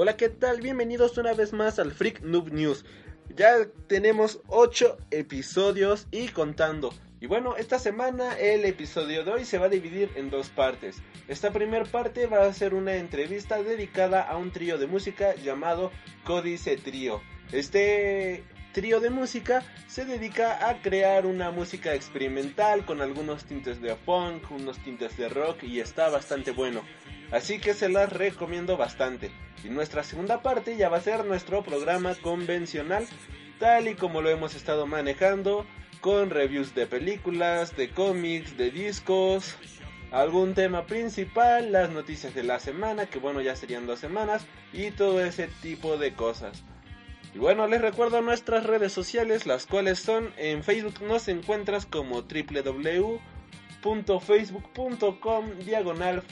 Hola, ¿qué tal? Bienvenidos una vez más al Freak Noob News. Ya tenemos 8 episodios y contando. Y bueno, esta semana el episodio de hoy se va a dividir en dos partes. Esta primera parte va a ser una entrevista dedicada a un trío de música llamado Códice Trío. Este trío de música se dedica a crear una música experimental con algunos tintes de punk, unos tintes de rock y está bastante bueno. Así que se las recomiendo bastante. Y nuestra segunda parte ya va a ser nuestro programa convencional, tal y como lo hemos estado manejando, con reviews de películas, de cómics, de discos, algún tema principal, las noticias de la semana, que bueno ya serían dos semanas, y todo ese tipo de cosas. Y bueno, les recuerdo nuestras redes sociales, las cuales son en Facebook nos encuentras como www.facebook.com diagonal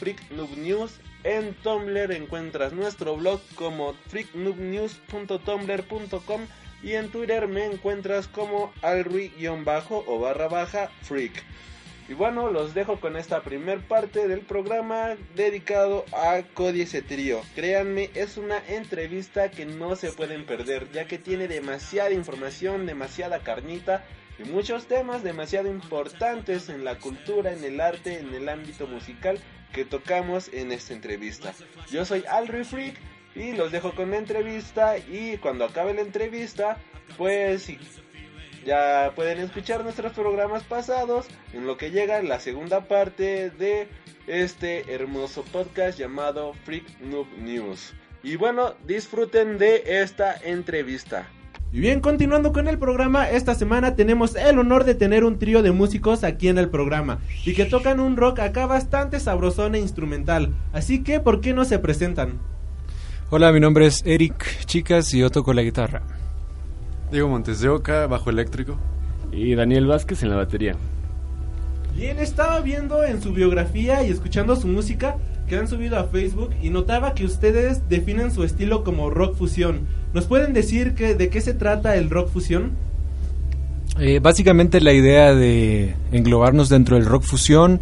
News. En Tumblr encuentras nuestro blog como freaknoobnews.tumblr.com y en Twitter me encuentras como alrui-bajo o barra baja freak. Y bueno, los dejo con esta primer parte del programa dedicado a Códice Trío. Créanme, es una entrevista que no se pueden perder, ya que tiene demasiada información, demasiada carnita y muchos temas demasiado importantes en la cultura, en el arte, en el ámbito musical que tocamos en esta entrevista. Yo soy Alri Freak y los dejo con la entrevista y cuando acabe la entrevista, pues ya pueden escuchar nuestros programas pasados en lo que llega la segunda parte de este hermoso podcast llamado Freak Noob News. Y bueno, disfruten de esta entrevista. Y bien, continuando con el programa, esta semana tenemos el honor de tener un trío de músicos aquí en el programa y que tocan un rock acá bastante sabrosón e instrumental. Así que, ¿por qué no se presentan? Hola, mi nombre es Eric Chicas y yo toco la guitarra. Diego Montes de Oca, bajo eléctrico. Y Daniel Vázquez en la batería. Bien, estaba viendo en su biografía y escuchando su música que han subido a Facebook y notaba que ustedes definen su estilo como rock fusión. ¿Nos pueden decir que, de qué se trata el rock fusión? Eh, básicamente la idea de englobarnos dentro del rock fusión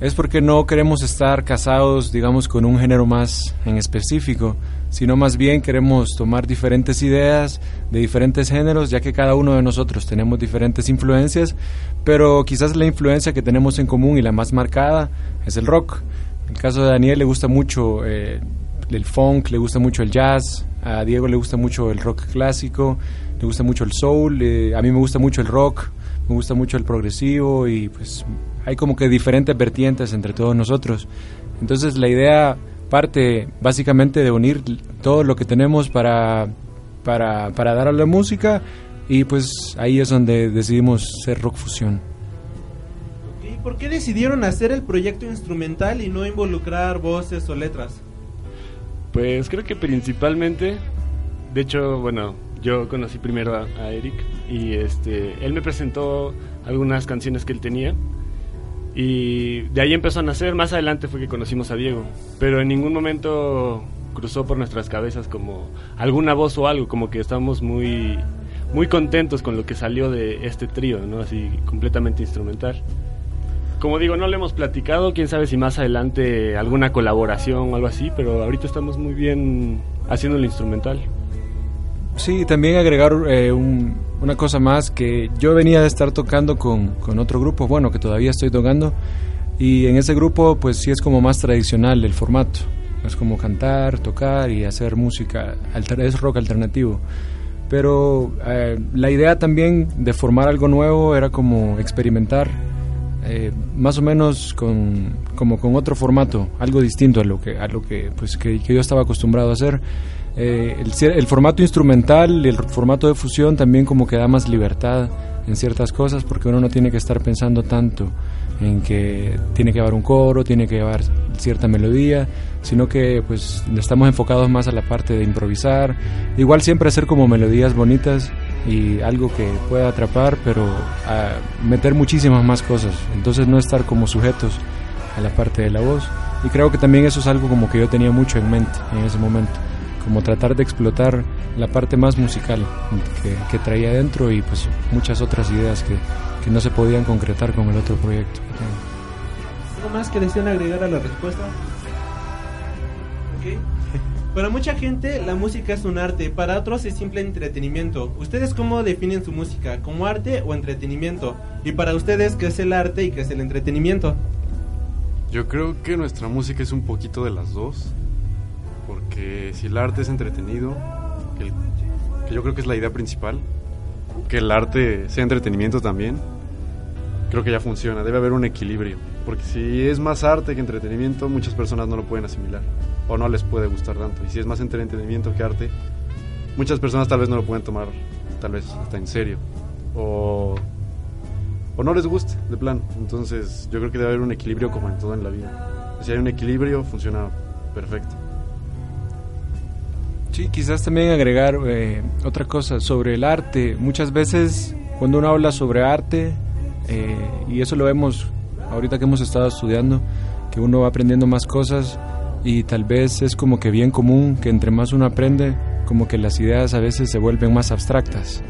es porque no queremos estar casados, digamos, con un género más en específico sino más bien queremos tomar diferentes ideas de diferentes géneros, ya que cada uno de nosotros tenemos diferentes influencias, pero quizás la influencia que tenemos en común y la más marcada es el rock. El caso de Daniel le gusta mucho eh, el funk, le gusta mucho el jazz, a Diego le gusta mucho el rock clásico, le gusta mucho el soul, eh, a mí me gusta mucho el rock, me gusta mucho el progresivo y pues hay como que diferentes vertientes entre todos nosotros. Entonces la idea parte básicamente de unir todo lo que tenemos para, para, para dar a la música y pues ahí es donde decidimos ser rock fusión. ¿Y por qué decidieron hacer el proyecto instrumental y no involucrar voces o letras? Pues creo que principalmente, de hecho, bueno, yo conocí primero a, a Eric y este, él me presentó algunas canciones que él tenía y de ahí empezó a nacer. Más adelante fue que conocimos a Diego. Pero en ningún momento cruzó por nuestras cabezas como alguna voz o algo. Como que estábamos muy, muy contentos con lo que salió de este trío, ¿no? Así completamente instrumental. Como digo, no le hemos platicado. Quién sabe si más adelante alguna colaboración o algo así. Pero ahorita estamos muy bien haciendo el instrumental. Sí, también agregar eh, una cosa más que yo venía de estar tocando con, con, otro grupo, bueno, que todavía estoy tocando, y en ese grupo pues sí es como más tradicional el formato, es como cantar, tocar y hacer música, es rock alternativo. Pero eh, la idea también de formar algo nuevo era como experimentar eh, más o menos con, como con otro formato, algo distinto a lo que, a lo que, pues, que, yo estaba acostumbrado a hacer. Eh, el, formato instrumental y el formato de fusión también como que da más libertad en ciertas cosas porque uno no tiene que estar pensando tanto en que tiene que llevar un coro, tiene que llevar cierta melodía, sino que pues estamos enfocados más a la parte de improvisar, igual siempre hacer como melodías bonitas y algo que pueda atrapar, pero a meter muchísimas más cosas, entonces no estar como sujetos a la parte de la voz y creo que también eso es algo como que yo tenía mucho en mente en ese momento como tratar de explotar la parte más musical que, traía dentro y pues muchas otras ideas que, que, no se podían concretar con el otro proyecto. ¿Algo más que desean agregar a la respuesta? Para mucha gente la música es un arte, para otros es simple entretenimiento. ¿Ustedes cómo definen su música? ¿Como arte o entretenimiento? Y para ustedes, ¿qué es el arte y qué es el entretenimiento? Yo creo que nuestra música es un poquito de las dos, porque si el arte es entretenido, que, que yo creo que es la idea principal, que el arte sea entretenimiento también, creo que ya funciona, debe haber un equilibrio, porque si es más arte que entretenimiento, muchas personas no lo pueden asimilar o no les puede gustar tanto. Y si es más entretenimiento que arte, muchas personas tal vez no lo pueden tomar, tal vez hasta en serio. O, o no les guste, de plan. Entonces yo creo que debe haber un equilibrio como en todo en la vida. Si hay un equilibrio, funciona perfecto. Sí, quizás también agregar eh, otra cosa sobre el arte. Muchas veces cuando uno habla sobre arte, eh, y eso lo vemos ahorita que hemos estado estudiando, que uno va aprendiendo más cosas, y tal vez es como que bien común que entre más uno aprende, como que las ideas a veces se vuelven más abstractas.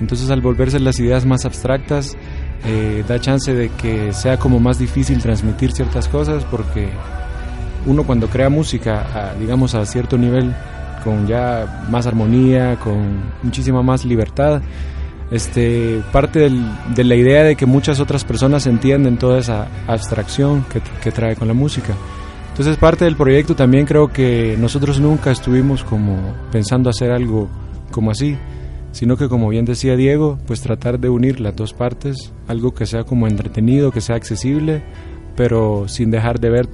Entonces al volverse las ideas más abstractas, eh, da chance de que sea como más difícil transmitir ciertas cosas porque uno cuando crea música, digamos a cierto nivel, con ya más armonía, con muchísima más libertad, este, parte de la idea de que muchas otras personas entienden toda esa abstracción que trae con la música. Entonces parte del proyecto también creo que nosotros nunca estuvimos como pensando hacer algo como así, sino que como bien decía Diego, pues tratar de unir las dos partes, algo que sea como entretenido, que sea accesible, pero sin dejar de ver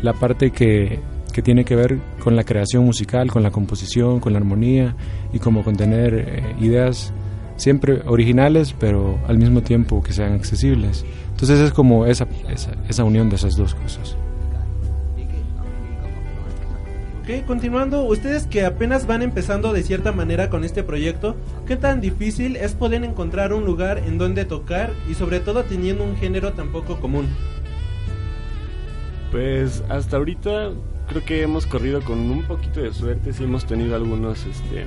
la parte que, que tiene que ver con la creación musical, con la composición, con la armonía y como contener eh, ideas siempre originales, pero al mismo tiempo que sean accesibles. Entonces es como esa, esa, esa unión de esas dos cosas. Ok, continuando, ustedes que apenas van empezando de cierta manera con este proyecto, ¿qué tan difícil es poder encontrar un lugar en donde tocar y sobre todo teniendo un género tan poco común? Pues hasta ahorita creo que hemos corrido con un poquito de suerte, sí hemos tenido algunos, este,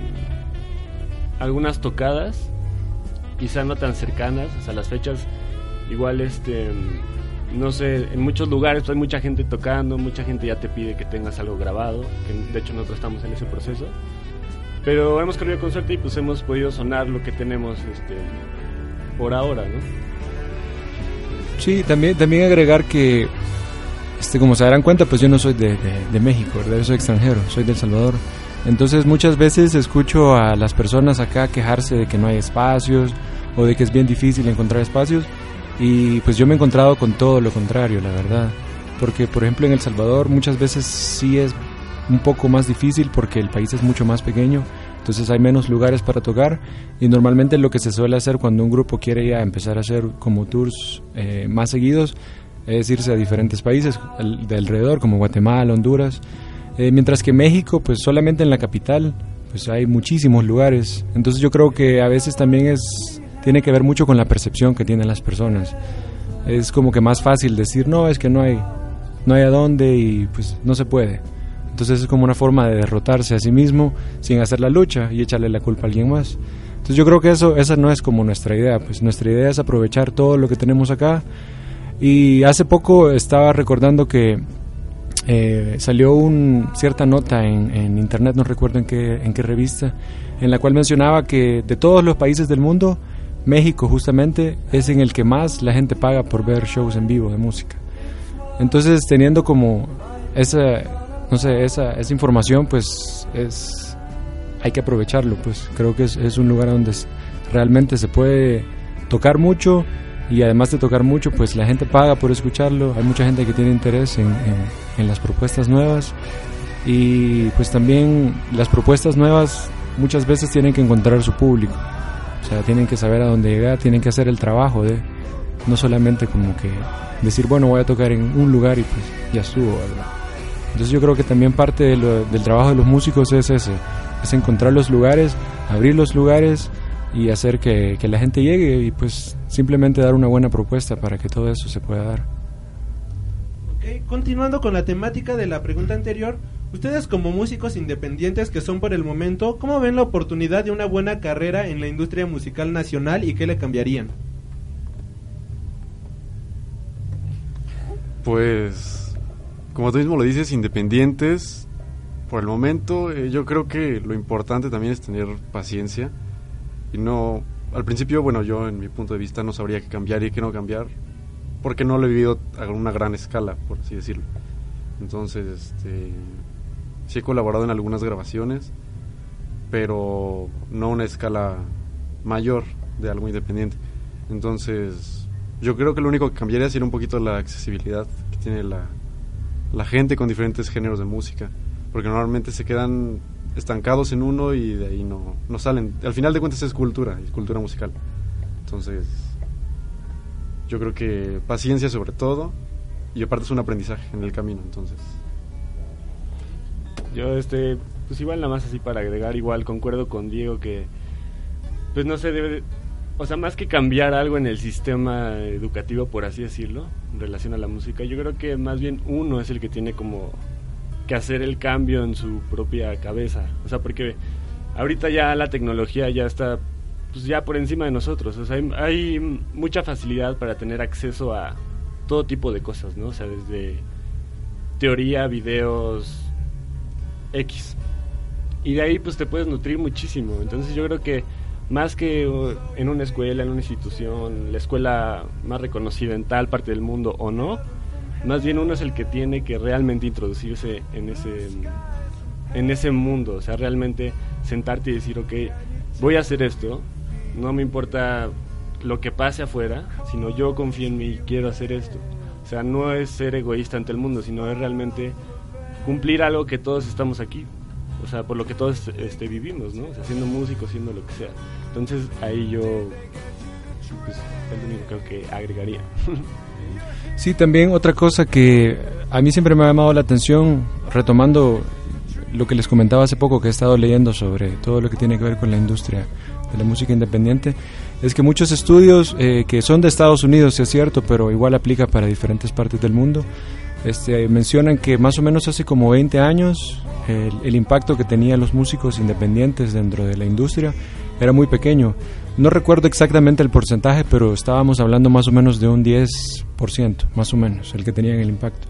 algunas tocadas, quizá no tan cercanas, sea, las fechas igual, este, no sé, en muchos lugares hay mucha gente tocando, mucha gente ya te pide que tengas algo grabado, que de hecho nosotros estamos en ese proceso. Pero hemos corrido con suerte y pues hemos podido sonar lo que tenemos este, por ahora, ¿no? Sí, también, también agregar que, este, como se darán cuenta, pues yo no soy de, de, México, ¿verdad? Yo soy extranjero, soy de El Salvador. Entonces muchas veces escucho a las personas acá quejarse de que no hay espacios o de que es bien difícil encontrar espacios y pues yo me he encontrado con todo lo contrario, la verdad. Porque, por ejemplo, en El Salvador muchas veces sí es un poco más difícil porque el país es mucho más pequeño, entonces hay menos lugares para tocar y normalmente lo que se suele hacer cuando un grupo quiere ya empezar a hacer como tours eh, más seguidos es irse a diferentes países de alrededor como Guatemala, Honduras, eh, mientras que México pues solamente en la capital pues hay muchísimos lugares, entonces yo creo que a veces también es tiene que ver mucho con la percepción que tienen las personas. Es como que más fácil decir, no, es que no hay, no hay a dónde y pues no se puede. Entonces es como una forma de derrotarse a sí mismo sin hacer la lucha y echarle la culpa a alguien más. Entonces yo creo que eso, esa no es como nuestra idea, pues nuestra idea es aprovechar todo lo que tenemos acá. Y hace poco estaba recordando que eh, salió una cierta nota en, internet, no recuerdo en qué, en qué revista, en la cual mencionaba que de todos los países del mundo, México justamente es en el que más la gente paga por ver shows en vivo de música. Entonces, teniendo como esa, no sé, esa, esa información, pues es, hay que aprovecharlo, pues creo que es un lugar donde realmente se puede tocar mucho y además de tocar mucho, pues la gente paga por escucharlo, hay mucha gente que tiene interés en, en, en las propuestas nuevas y pues también las propuestas nuevas muchas veces tienen que encontrar su público. O sea, tienen que saber a dónde llegar, tienen que hacer el trabajo de no solamente como que decir, bueno, voy a tocar en un lugar y pues ya estuvo, ¿verdad? Entonces yo creo que también parte del trabajo de los músicos es ese, es encontrar los lugares, abrir los lugares y hacer que, que la gente llegue y pues simplemente dar una buena propuesta para que todo eso se pueda dar. Okay, continuando con la temática de la pregunta anterior, Ustedes como músicos independientes que son por el momento, ¿cómo ven la oportunidad de una buena carrera en la industria musical nacional y qué le cambiarían? Pues, como tú mismo lo dices, independientes, Por el momento, eh, yo creo que lo importante también es tener paciencia y no. Al principio, bueno, yo en mi punto de vista no sabría qué cambiar y qué no cambiar, porque no lo he vivido a una gran escala, por así decirlo. Entonces, este, sí he colaborado en algunas grabaciones, pero no a una escala mayor de algo independiente. Entonces, yo creo que lo único que cambiaría sería un poquito la accesibilidad que tiene la, la gente con diferentes géneros de música, porque normalmente se quedan estancados en uno y de ahí no, no salen. Al final de cuentas es cultura, es cultura musical. Entonces, yo creo que paciencia sobre todo y aparte es un aprendizaje en el camino, entonces. Yo, este, pues igual nada más así para agregar, igual concuerdo con Diego que, pues no se debe, o sea, más que cambiar algo en el sistema educativo, por así decirlo, en relación a la música, yo creo que más bien uno es el que tiene como que hacer el cambio en su propia cabeza. O sea, porque ahorita ya la tecnología ya está pues ya por encima de nosotros. O sea, hay, mucha facilidad para tener acceso a todo tipo de cosas, ¿no? O sea, desde teoría, videos, X. Y de ahí pues te puedes nutrir muchísimo. Entonces yo creo que más que en una escuela, en una institución, la escuela más reconocida en tal parte del mundo o no, más bien uno es el que tiene que realmente introducirse en ese, en ese mundo, o sea, realmente sentarte y decir, ok, voy a hacer esto, no me importa lo que pase afuera, sino yo confío en mí y quiero hacer esto. O sea, no es ser egoísta ante el mundo, sino es realmente cumplir algo que todos estamos aquí o sea, por lo que todos este, vivimos, ¿no? O sea, siendo músicos, siendo lo que sea. Entonces ahí yo, pues, es lo único que agregaría. Sí, también otra cosa que a mí siempre me ha llamado la atención, retomando lo que les comentaba hace poco que he estado leyendo sobre todo lo que tiene que ver con la industria de la música independiente, es que muchos estudios eh, que son de Estados Unidos, es cierto, pero igual aplica para diferentes partes del mundo, este, mencionan que más o menos hace como 20 años el, impacto que tenían los músicos independientes dentro de la industria era muy pequeño. No recuerdo exactamente el porcentaje, pero estábamos hablando más o menos de un 10%, más o menos, el que tenían el impacto.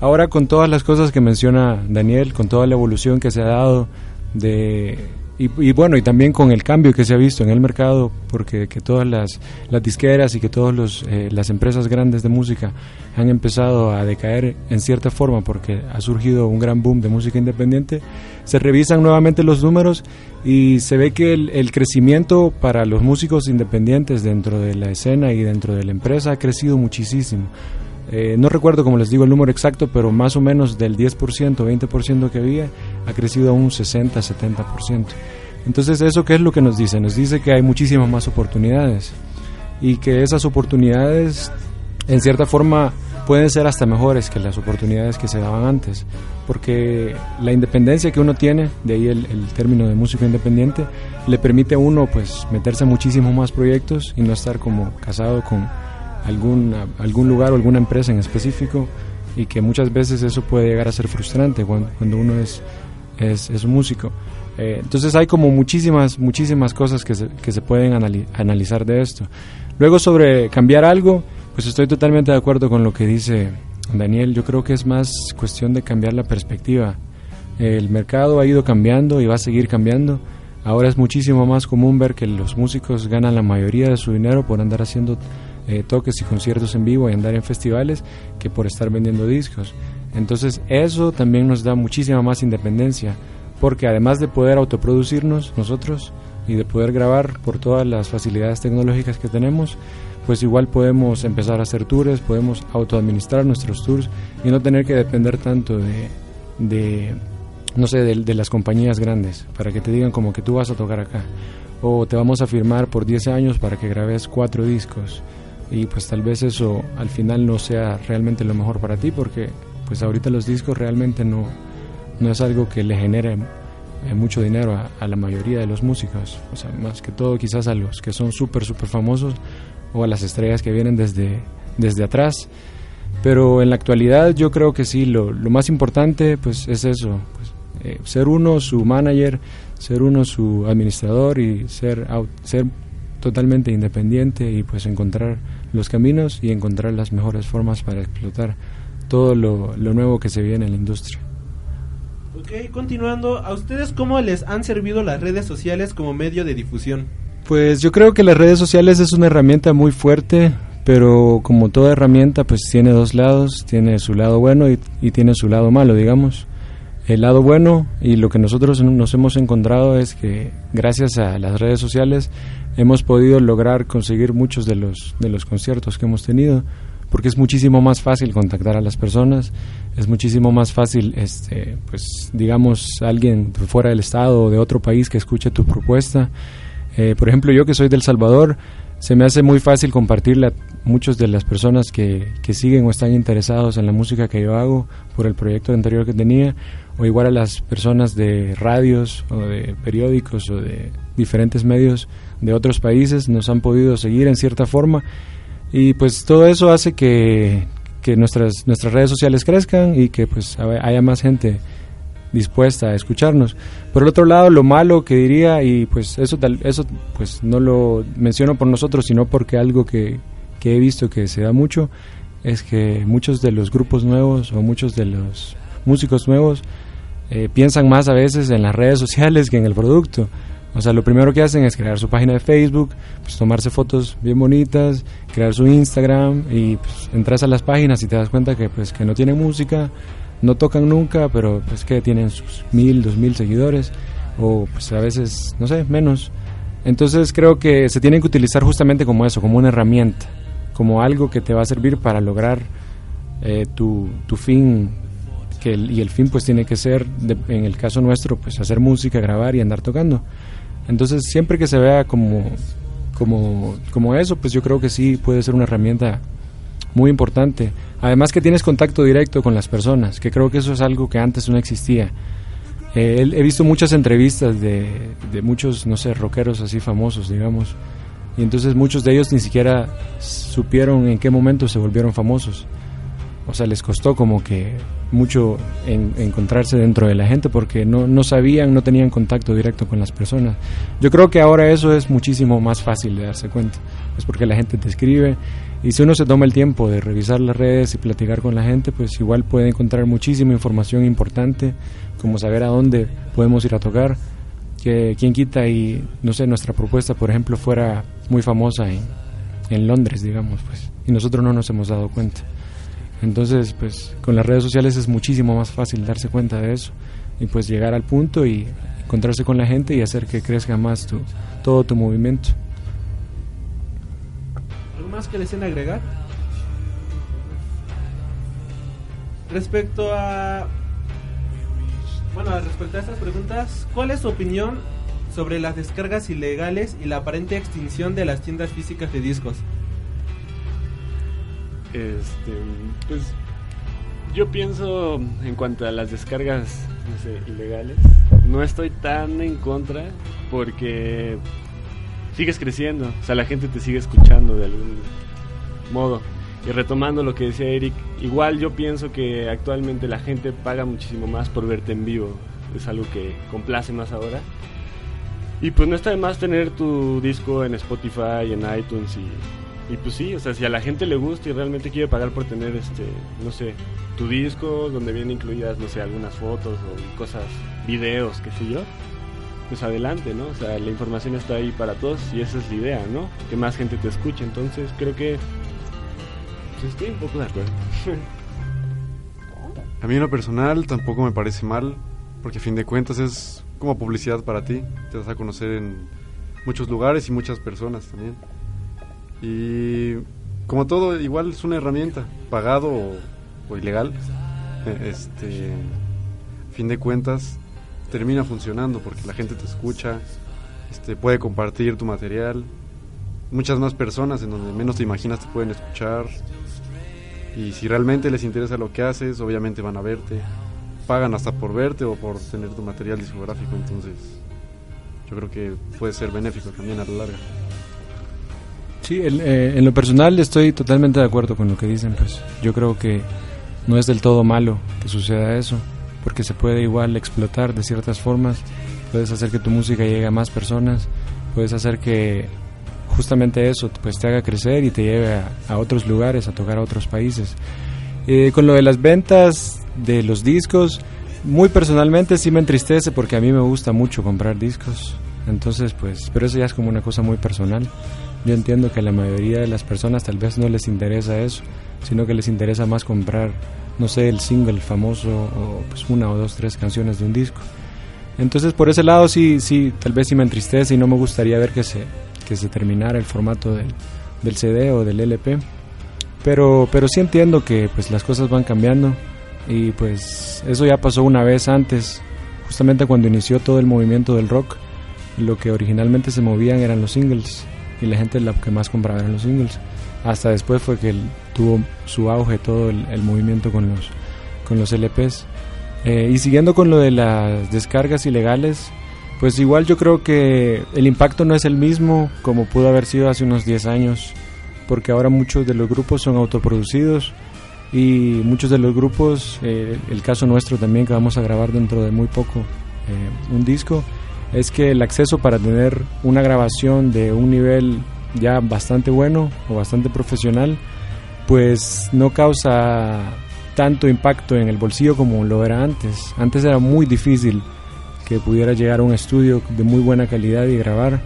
Ahora con todas las cosas que menciona Daniel, con toda la evolución que se ha dado de y, bueno, y también con el cambio que se ha visto en el mercado, porque que todas las, las disqueras y que todas eh, las empresas grandes de música han empezado a decaer en cierta forma porque ha surgido un gran boom de música independiente, se revisan nuevamente los números y se ve que el, el crecimiento para los músicos independientes dentro de la escena y dentro de la empresa ha crecido muchísimo. Eh, no recuerdo, como les digo, el número exacto, pero más o menos del 10%, 20% que había, ha crecido a un 60, 70%. Entonces, ¿eso qué es lo que nos dice? Nos dice que hay muchísimas más oportunidades y que esas oportunidades, en cierta forma, pueden ser hasta mejores que las oportunidades que se daban antes, porque la independencia que uno tiene, de ahí el, el término de músico independiente, le permite a uno pues meterse en muchísimos más proyectos y no estar como casado con algún, algún lugar o alguna empresa en específico y que muchas veces eso puede llegar a ser frustrante cuando, cuando uno es, es, es músico. Eh, entonces hay como muchísimas, muchísimas cosas que se, que se pueden analizar de esto. Luego sobre cambiar algo, pues estoy totalmente de acuerdo con lo que dice Daniel. Yo creo que es más cuestión de cambiar la perspectiva. El mercado ha ido cambiando y va a seguir cambiando. Ahora es muchísimo más común ver que los músicos ganan la mayoría de su dinero por andar haciendo eh, toques y conciertos en vivo y andar en festivales que por estar vendiendo discos. Entonces eso también nos da muchísima más independencia, porque además de poder autoproducirnos nosotros y de poder grabar por todas las facilidades tecnológicas que tenemos, pues igual podemos empezar a hacer tours, podemos autoadministrar nuestros tours y no tener que depender tanto de, de no sé, de, de, las compañías grandes, para que te digan como que tú vas a tocar acá, o te vamos a firmar por 10 años para que grabes cuatro discos, y pues tal vez eso al final no sea realmente lo mejor para ti porque pues ahorita los discos realmente no, no es algo que le genere eh, mucho dinero a, la mayoría de los músicos, o sea, más que todo quizás a los que son súper, súper famosos o a las estrellas que vienen desde, desde atrás. Pero en la actualidad yo creo que sí, lo, lo más importante pues es eso, pues, eh, ser uno su manager, ser uno su administrador y ser, ser totalmente independiente y pues encontrar los caminos y encontrar las mejores formas para explotar todo lo, lo nuevo que se viene en la industria. Ok, continuando, ¿a ustedes cómo les han servido las redes sociales como medio de difusión? Pues yo creo que las redes sociales es una herramienta muy fuerte, pero como toda herramienta pues tiene dos lados, tiene su lado bueno y, y tiene su lado malo, digamos. El lado bueno y lo que nosotros nos hemos encontrado es que gracias a las redes sociales hemos podido lograr conseguir muchos de los, de los conciertos que hemos tenido, porque es muchísimo más fácil contactar a las personas, es muchísimo más fácil, este, pues digamos, alguien fuera del estado o de otro país que escuche tu propuesta. Eh, por ejemplo, yo que soy del Salvador, se me hace muy fácil compartirla a muchas de las personas que, que siguen o están interesados en la música que yo hago por el proyecto anterior que tenía o igual a las personas de radios o de periódicos o de diferentes medios de otros países nos han podido seguir en cierta forma. Y pues todo eso hace que, que nuestras nuestras redes sociales crezcan y que pues haya más gente dispuesta a escucharnos. Por el otro lado, lo malo que diría, y pues eso, eso pues no lo menciono por nosotros, sino porque algo que, que he visto que se da mucho, es que muchos de los grupos nuevos o muchos de los músicos nuevos eh, piensan más a veces en las redes sociales que en el producto. O sea, lo primero que hacen es crear su página de Facebook, pues tomarse fotos bien bonitas, crear su Instagram y pues entras a las páginas y te das cuenta que pues que no tienen música, no tocan nunca, pero pues que tienen sus mil, dos mil seguidores o pues a veces, no sé, menos. Entonces creo que se tienen que utilizar justamente como eso, como una herramienta, como algo que te va a servir para lograr eh, tu, tu fin que y el fin pues tiene que ser, en el caso nuestro, pues hacer música, grabar y andar tocando. Entonces siempre que se vea como, como, como eso, pues yo creo que sí puede ser una herramienta muy importante. Además que tienes contacto directo con las personas, que creo que eso es algo que antes no existía. Eh, he visto muchas entrevistas de, de muchos, no sé, rockeros así famosos, digamos, y entonces muchos de ellos ni siquiera supieron en qué momento se volvieron famosos. O sea, les costó como que mucho en, encontrarse dentro de la gente porque no, no sabían, no tenían contacto directo con las personas. Yo creo que ahora eso es muchísimo más fácil de darse cuenta. Es porque la gente te escribe y si uno se toma el tiempo de revisar las redes y platicar con la gente, pues igual puede encontrar muchísima información importante, como saber a dónde podemos ir a tocar. Que quien quita y, no sé, nuestra propuesta, por ejemplo, fuera muy famosa en, en Londres, digamos, pues, y nosotros no nos hemos dado cuenta. Entonces, pues con las redes sociales es muchísimo más fácil darse cuenta de eso y pues llegar al punto y encontrarse con la gente y hacer que crezca más tu, todo tu movimiento. ¿Algo más que deseen agregar? Respecto a bueno, respecto a estas preguntas, ¿cuál es su opinión sobre las descargas ilegales y la aparente extinción de las tiendas físicas de discos? Este, pues yo pienso en cuanto a las descargas no sé, ilegales, no estoy tan en contra porque sigues creciendo, o sea, la gente te sigue escuchando de algún modo. Y retomando lo que decía Eric, igual yo pienso que actualmente la gente paga muchísimo más por verte en vivo, es algo que complace más ahora. Y pues no está de más tener tu disco en Spotify, en iTunes y y pues sí, o sea, si a la gente le gusta y realmente quiere pagar por tener, este, no sé, tu disco donde vienen incluidas, no sé, algunas fotos o cosas, videos, qué sé yo, pues adelante, ¿no? O sea, la información está ahí para todos y esa es la idea, ¿no? Que más gente te escuche. Entonces creo que pues estoy un poco de acuerdo. a mí en lo personal tampoco me parece mal, porque a fin de cuentas es como publicidad para ti. Te vas a conocer en muchos lugares y muchas personas también. Y como todo, igual es una herramienta, pagado o, ilegal. E, este, fin de cuentas, termina funcionando porque la gente te escucha, este, puede compartir tu material. Muchas más personas en donde menos te imaginas te pueden escuchar. Y si realmente les interesa lo que haces, obviamente van a verte. Pagan hasta por verte o por tener tu material discográfico. Entonces, yo creo que puede ser benéfico también a la larga. Sí, eh, en lo personal estoy totalmente de acuerdo con lo que dicen, pues yo creo que no es del todo malo que suceda eso, porque se puede igual explotar de ciertas formas, puedes hacer que tu música llegue a más personas, puedes hacer que justamente eso pues te haga crecer y te lleve a, otros lugares, a tocar a otros países. Eh, con lo de las ventas de los discos, muy personalmente sí me entristece porque a mí me gusta mucho comprar discos. Entonces, pues, pero eso ya es como una cosa muy personal. Yo entiendo que a la mayoría de las personas tal vez no les interesa eso, sino que les interesa más comprar, no sé, el single famoso o pues una o dos, tres canciones de un disco. Entonces, por ese lado sí, sí, tal vez sí me entristece y no me gustaría ver que se, que se terminara el formato del, del CD o del LP. Pero, pero sí entiendo que pues las cosas van cambiando y pues eso ya pasó una vez antes, justamente cuando inició todo el movimiento del rock, lo que originalmente se movían eran los singles y la gente la que más compraba eran los singles. Hasta después fue que tuvo su auge todo el, movimiento con los, con los LPs. Eh, y siguiendo con lo de las descargas ilegales, pues igual yo creo que el impacto no es el mismo como pudo haber sido hace unos 10 años, porque ahora muchos de los grupos son autoproducidos y muchos de los grupos, eh, el caso nuestro también que vamos a grabar dentro de muy poco eh, un disco, es que el acceso para tener una grabación de un nivel ya bastante bueno o bastante profesional, pues no causa tanto impacto en el bolsillo como lo era antes. Antes era muy difícil que pudiera llegar a un estudio de muy buena calidad y grabar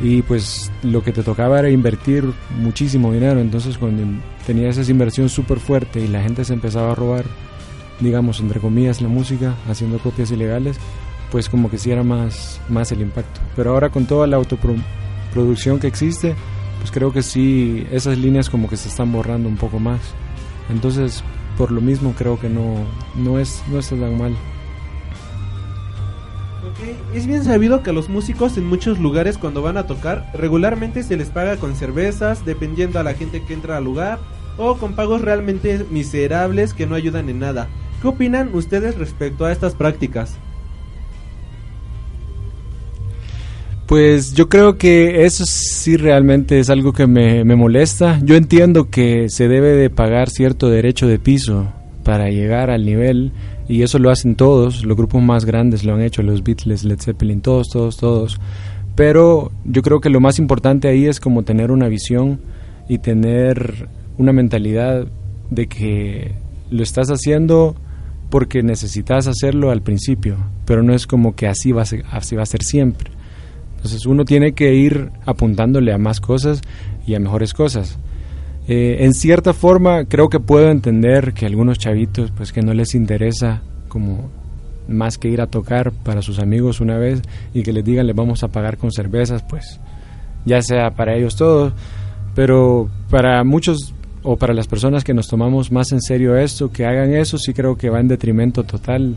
y pues lo que te tocaba era invertir muchísimo dinero, entonces cuando tenías esa inversión súper fuerte y la gente se empezaba a robar, digamos, entre comillas, la música, haciendo copias ilegales, pues como que sí era más, más el impacto. Pero ahora con toda la autoproducción que existe, pues creo que sí, esas líneas como que se están borrando un poco más. Entonces, por lo mismo creo que no, no, es, no está tan mal. Es bien sabido que a los músicos en muchos lugares cuando van a tocar regularmente se les paga con cervezas, dependiendo a la gente que entra al lugar, o con pagos realmente miserables que no ayudan en nada. ¿Qué opinan ustedes respecto a estas prácticas? Pues yo creo que eso sí realmente es algo que me, me, molesta. Yo entiendo que se debe de pagar cierto derecho de piso para llegar al nivel y eso lo hacen todos, los grupos más grandes lo han hecho, los Beatles, Led Zeppelin, todos, todos, todos. Pero yo creo que lo más importante ahí es como tener una visión y tener una mentalidad de que lo estás haciendo porque necesitas hacerlo al principio, pero no es como que así va a ser, así va a ser siempre. Entonces uno tiene que ir apuntándole a más cosas y a mejores cosas. Eh, en cierta forma creo que puedo entender que algunos chavitos pues que no les interesa como más que ir a tocar para sus amigos una vez y que les digan les vamos a pagar con cervezas pues ya sea para ellos todos pero para muchos o para las personas que nos tomamos más en serio esto que hagan eso sí creo que va en detrimento total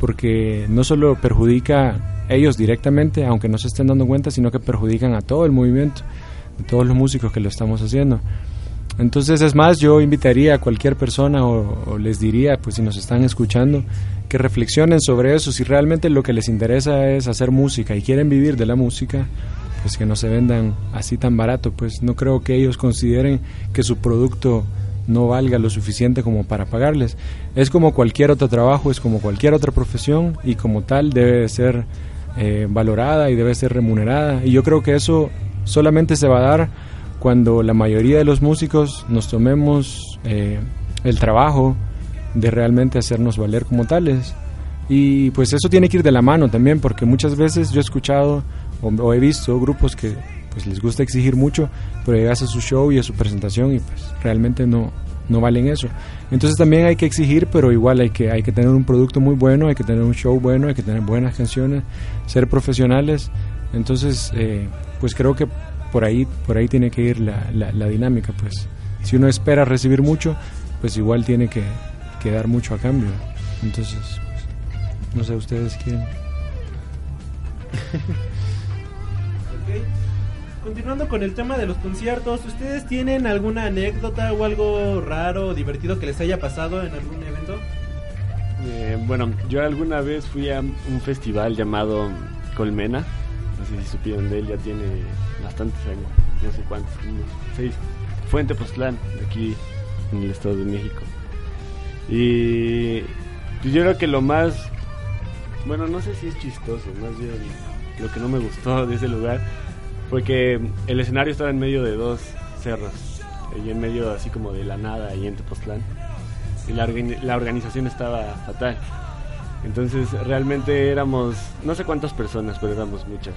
porque no solo perjudica a ellos directamente aunque no se estén dando cuenta sino que perjudican a todo el movimiento de todos los músicos que lo estamos haciendo. Entonces es más, yo invitaría a cualquier persona o, les diría, pues si nos están escuchando, que reflexionen sobre eso, si realmente lo que les interesa es hacer música y quieren vivir de la música, pues que no se vendan así tan barato, pues no creo que ellos consideren que su producto no valga lo suficiente como para pagarles. Es como cualquier otro trabajo, es como cualquier otra profesión y como tal debe ser eh, valorada y debe ser remunerada. Y yo creo que eso solamente se va a dar cuando la mayoría de los músicos nos tomemos eh, el trabajo de realmente hacernos valer como tales. Y pues eso tiene que ir de la mano también, porque muchas veces yo he escuchado o, he visto grupos que pues les gusta exigir mucho, pero llegas a su show y a su presentación y pues realmente no, no valen eso. Entonces también hay que exigir, pero igual hay que, hay que tener un producto muy bueno, hay que tener un show bueno, hay que tener buenas canciones, ser profesionales. Entonces, eh, pues creo que por ahí, por ahí tiene que ir la, la, dinámica, pues. Si uno espera recibir mucho, pues igual tiene que, que dar mucho a cambio. Entonces, no sé, ustedes quieren. Continuando con el tema de los conciertos, ¿ustedes tienen alguna anécdota o algo raro o divertido que les haya pasado en algún evento? Eh, bueno, yo alguna vez fui a un festival llamado Colmena, no sé si supieron de él, ya tiene bastantes años, no sé cuántos, unos seis. Fuente Postlán, aquí en el Estado de México. Y pues yo creo que lo más, bueno, no sé si es chistoso, más bien lo que no me gustó de ese lugar fue que el escenario estaba en medio de dos cerros, y en medio así como de la nada, ahí en Tepoztlán. Y la, la organización estaba fatal. Entonces realmente éramos, no sé cuántas personas, pero éramos muchas.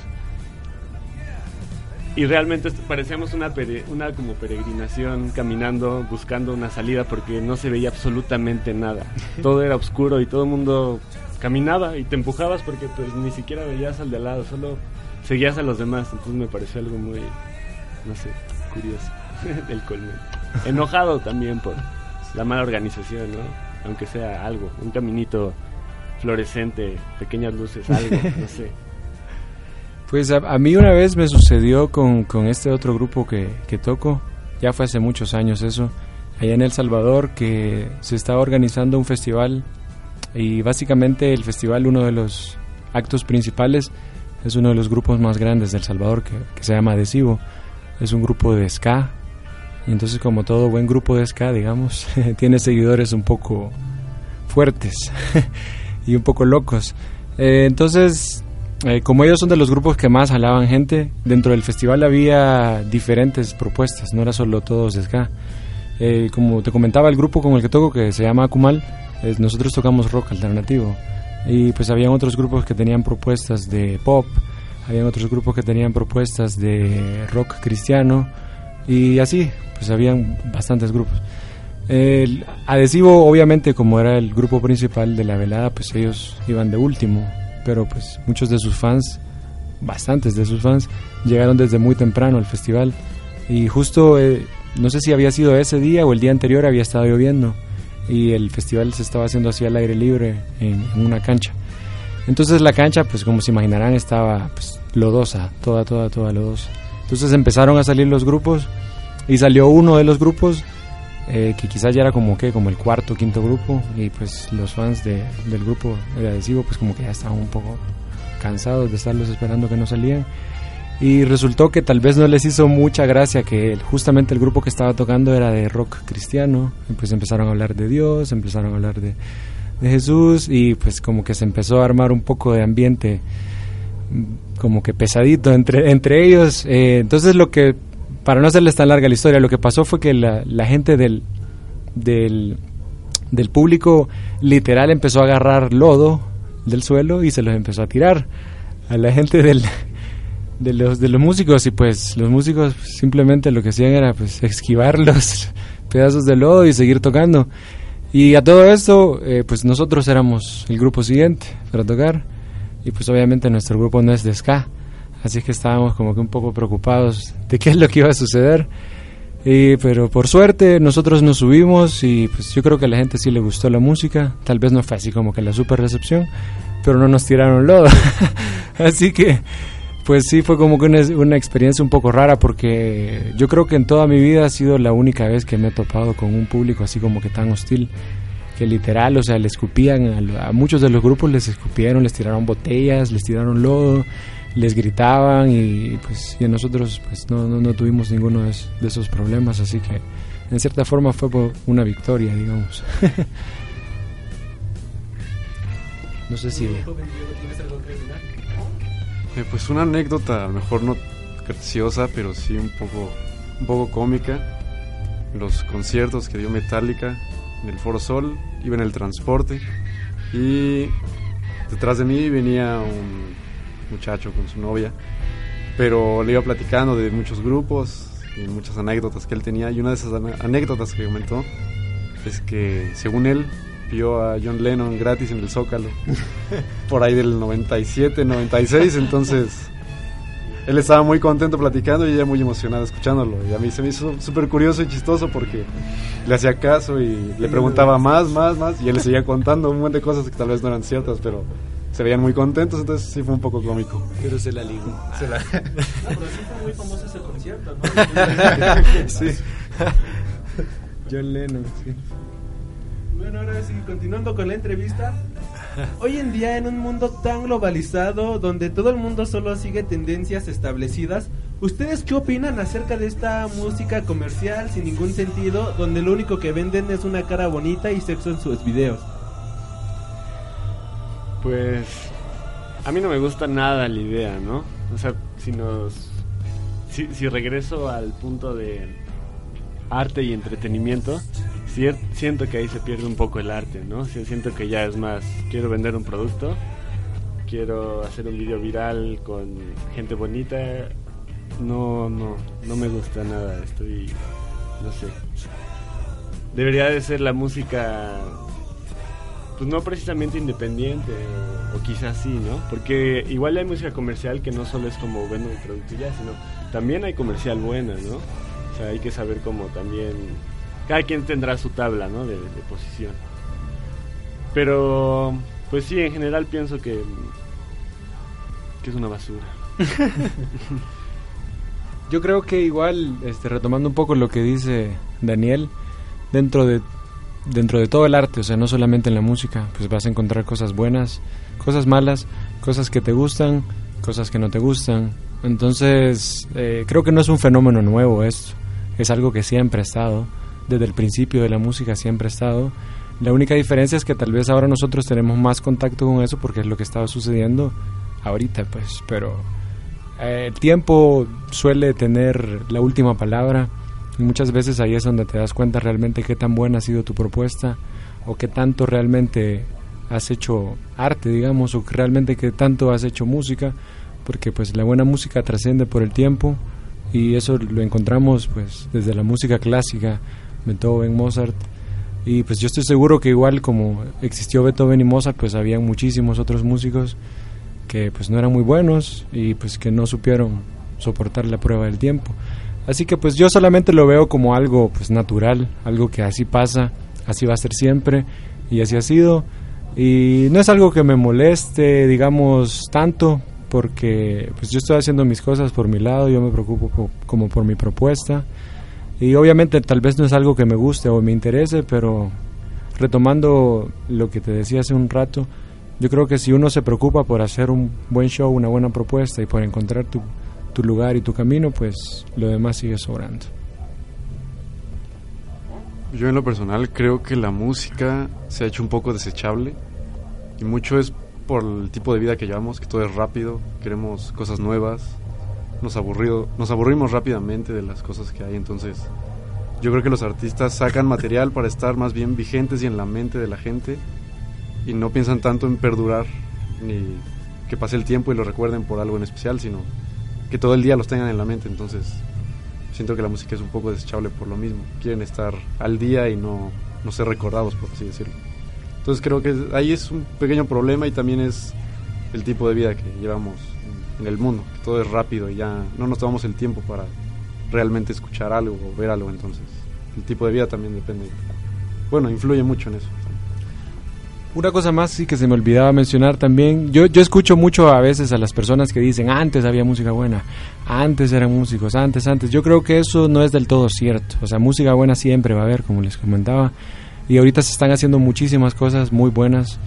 Y realmente parecíamos una, una como peregrinación caminando, buscando una salida porque no se veía absolutamente nada. Todo era oscuro y todo el mundo caminaba y te empujabas porque pues ni siquiera veías al de al lado, solo seguías a los demás. Entonces me pareció algo muy, no sé, curioso del colmen. Enojado también por la mala organización, ¿no? Aunque sea algo, un caminito fluorescente, pequeñas luces, algo, no sé. Pues a, mí una vez me sucedió con, con este otro grupo que, que, toco, ya fue hace muchos años eso, allá en El Salvador, que se estaba organizando un festival y básicamente el festival, uno de los actos principales, es uno de los grupos más grandes de El Salvador que, que se llama Adhesivo, es un grupo de ska, y entonces como todo buen grupo de ska, digamos, tiene seguidores un poco fuertes y un poco locos. Eh, entonces eh, como ellos son de los grupos que más jalaban gente, dentro del festival había diferentes propuestas, no era solo todos ska. Eh, como te comentaba, el grupo con el que toco, que se llama Akumal, nosotros tocamos rock alternativo. Y pues habían otros grupos que tenían propuestas de pop, habían otros grupos que tenían propuestas de rock cristiano, y así, pues habían bastantes grupos. El adhesivo, obviamente, como era el grupo principal de la velada, pues ellos iban de último pero pues muchos de sus fans, bastantes de sus fans, llegaron desde muy temprano al festival y justo, eh, no sé si había sido ese día o el día anterior había estado lloviendo y el festival se estaba haciendo así al aire libre en, una cancha. Entonces la cancha, pues como se imaginarán, estaba pues, lodosa, toda, toda, toda lodosa. Entonces empezaron a salir los grupos y salió uno de los grupos eh, que quizás ya era como que como el cuarto quinto grupo y pues los fans de, del grupo de adhesivo pues como que ya estaban un poco cansados de estarlos esperando que no salían y resultó que tal vez no les hizo mucha gracia que justamente el grupo que estaba tocando era de rock cristiano. Y pues empezaron a hablar de Dios empezaron a hablar de, de Jesús y pues como que se empezó a armar un poco de ambiente mm, como que pesadito entre entre ellos. Eh, entonces lo que para no hacerles tan larga la historia, lo que pasó fue que la, gente del, del, público literal empezó a agarrar lodo del suelo y se los empezó a tirar. A la gente del, de, los, de los músicos y pues los músicos simplemente lo que hacían era pues esquivar los pedazos de lodo y seguir tocando. Y a todo esto, eh, pues nosotros éramos el grupo siguiente para tocar y pues obviamente nuestro grupo no es de ska. Así que estábamos como que un poco preocupados de qué es lo que iba a suceder. Y, pero por suerte nosotros nos subimos y pues yo creo que a la gente sí le gustó la música. Tal vez no fue así como que la super recepción, pero no nos tiraron lodo. así que pues sí fue como que una, una, experiencia un poco rara porque yo creo que en toda mi vida ha sido la única vez que me he topado con un público así como que tan hostil que literal, o sea, le escupían a, a muchos de los grupos les escupieron, les tiraron botellas, les tiraron lodo les gritaban y pues y nosotros pues no, no, tuvimos ninguno de, esos problemas, así que en cierta forma fue una victoria, digamos. no sé si... Eh, pues una anécdota, a lo mejor no graciosa, pero sí un poco, un poco cómica. Los conciertos que dio Metallica en el Foro Sol, iba en el transporte y detrás de mí venía un muchacho con su novia, pero le iba platicando de muchos grupos y muchas anécdotas que él tenía y una de esas anécdotas que comentó es que según él vio a John Lennon gratis en el Zócalo por ahí del 97, 96, entonces él estaba muy contento platicando y ella muy emocionada escuchándolo. Y a mí se me hizo súper curioso y chistoso porque le hacía caso y le preguntaba más, más, más. Y él le seguía contando un montón de cosas que tal vez no eran ciertas, pero se veían muy contentos, entonces sí fue un poco cómico. Pero se la ligó. Se la... pero sí fue muy famoso ese concierto, ¿no? sí. John Lennon, sí. Bueno, ahora sí, continuando con la entrevista. Hoy en día, en un mundo tan globalizado, donde todo el mundo solo sigue tendencias establecidas, ¿ustedes qué opinan acerca de esta música comercial sin ningún sentido, donde lo único que venden es una cara bonita y sexo en sus videos? Pues a mí no me gusta nada la idea, ¿no? O sea, si nos si, regreso al punto de arte y entretenimiento, siento que ahí se pierde un poco el arte, ¿no? siento que ya es más, quiero vender un producto, quiero hacer un video viral con gente bonita. No, no, no me gusta nada, estoy, no sé. Debería de ser la música pues no precisamente independiente, o, quizás sí, ¿no? Porque igual hay música comercial que no solo es como vendo un producto ya, sino también hay comercial buena, ¿no? O sea, hay que saber cómo también... Cada quien tendrá su tabla, ¿no? De, posición. Pero, pues sí, en general pienso que, que es una basura. Yo creo que igual, este, retomando un poco lo que dice Daniel, dentro de dentro de todo el arte, o sea, no solamente en la música, pues vas a encontrar cosas buenas, cosas malas, cosas que te gustan, cosas que no te gustan. Entonces, eh, creo que no es un fenómeno nuevo esto, es algo que siempre ha estado, desde el principio de la música siempre ha estado. La única diferencia es que tal vez ahora nosotros tenemos más contacto con eso porque es lo que estaba sucediendo ahorita, pues, pero eh, el tiempo suele tener la última palabra y muchas veces ahí es donde te das cuenta realmente qué tan buena ha sido tu propuesta o qué tanto realmente has hecho arte, digamos, o realmente qué tanto has hecho música, porque pues la buena música trasciende por el tiempo y eso lo encontramos pues desde la música clásica, Beethoven, Mozart, y pues yo estoy seguro que igual como existió Beethoven y Mozart, pues había muchísimos otros músicos que pues no eran muy buenos y pues que no supieron soportar la prueba del tiempo. Así que pues yo solamente lo veo como algo pues natural, algo que así pasa, así va a ser siempre y así ha sido. Y no es algo que me moleste, digamos, tanto, porque pues yo estoy haciendo mis cosas por mi lado, yo me preocupo como por mi propuesta. Y obviamente tal vez no es algo que me guste o me interese, pero retomando lo que te decía hace un rato, yo creo que si uno se preocupa por hacer un buen show, una buena propuesta y por encontrar tu, lugar y tu camino, pues lo demás sigue sobrando. Yo en lo personal creo que la música se ha hecho un poco desechable y mucho es por el tipo de vida que llevamos, que todo es rápido, queremos cosas nuevas, nos, aburrido, nos aburrimos rápidamente de las cosas que hay, entonces yo creo que los artistas sacan material para estar más bien vigentes y en la mente de la gente y no piensan tanto en perdurar ni que pase el tiempo y lo recuerden por algo en especial, sino que todo el día los tengan en la mente. Entonces, siento que la música es un poco desechable por lo mismo. Quieren estar al día y no, no ser recordados, por así decirlo. Entonces, creo que ahí es un pequeño problema y también es el tipo de vida que llevamos en el mundo, que todo es rápido y ya no nos tomamos el tiempo para realmente escuchar algo o ver algo. Entonces, el tipo de vida también depende. Bueno, influye mucho en eso. Una cosa más sí que se me olvidaba mencionar también, yo, yo escucho mucho a veces a las personas que dicen antes había música buena, antes eran músicos, antes, antes. Yo creo que eso no es del todo cierto. O sea, música buena siempre va a haber, como les comentaba. Y ahorita se están haciendo muchísimas cosas muy buenas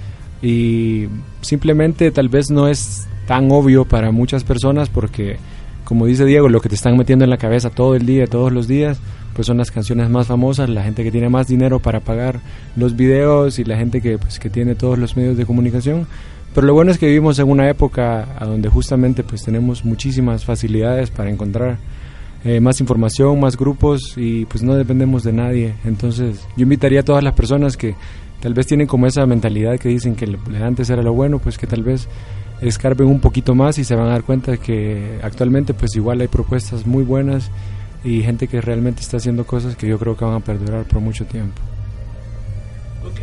y simplemente tal vez no es tan obvio para muchas personas porque, como dice Diego, lo que te están metiendo en la cabeza todo el día, todos los días, pues son las canciones más famosas, la gente que tiene más dinero para pagar los videos y la gente que, pues, que tiene todos los medios de comunicación. Pero lo bueno es que vivimos en una época a donde justamente pues tenemos muchísimas facilidades para encontrar eh, más información, más grupos y pues no dependemos de nadie. Entonces yo invitaría a todas las personas que tal vez tienen como esa mentalidad que dicen que antes era lo bueno, pues que tal vez escarben un poquito más y se van a dar cuenta que actualmente pues igual hay propuestas muy buenas y gente que realmente está haciendo cosas que yo creo que van a perdurar por mucho tiempo. Ok,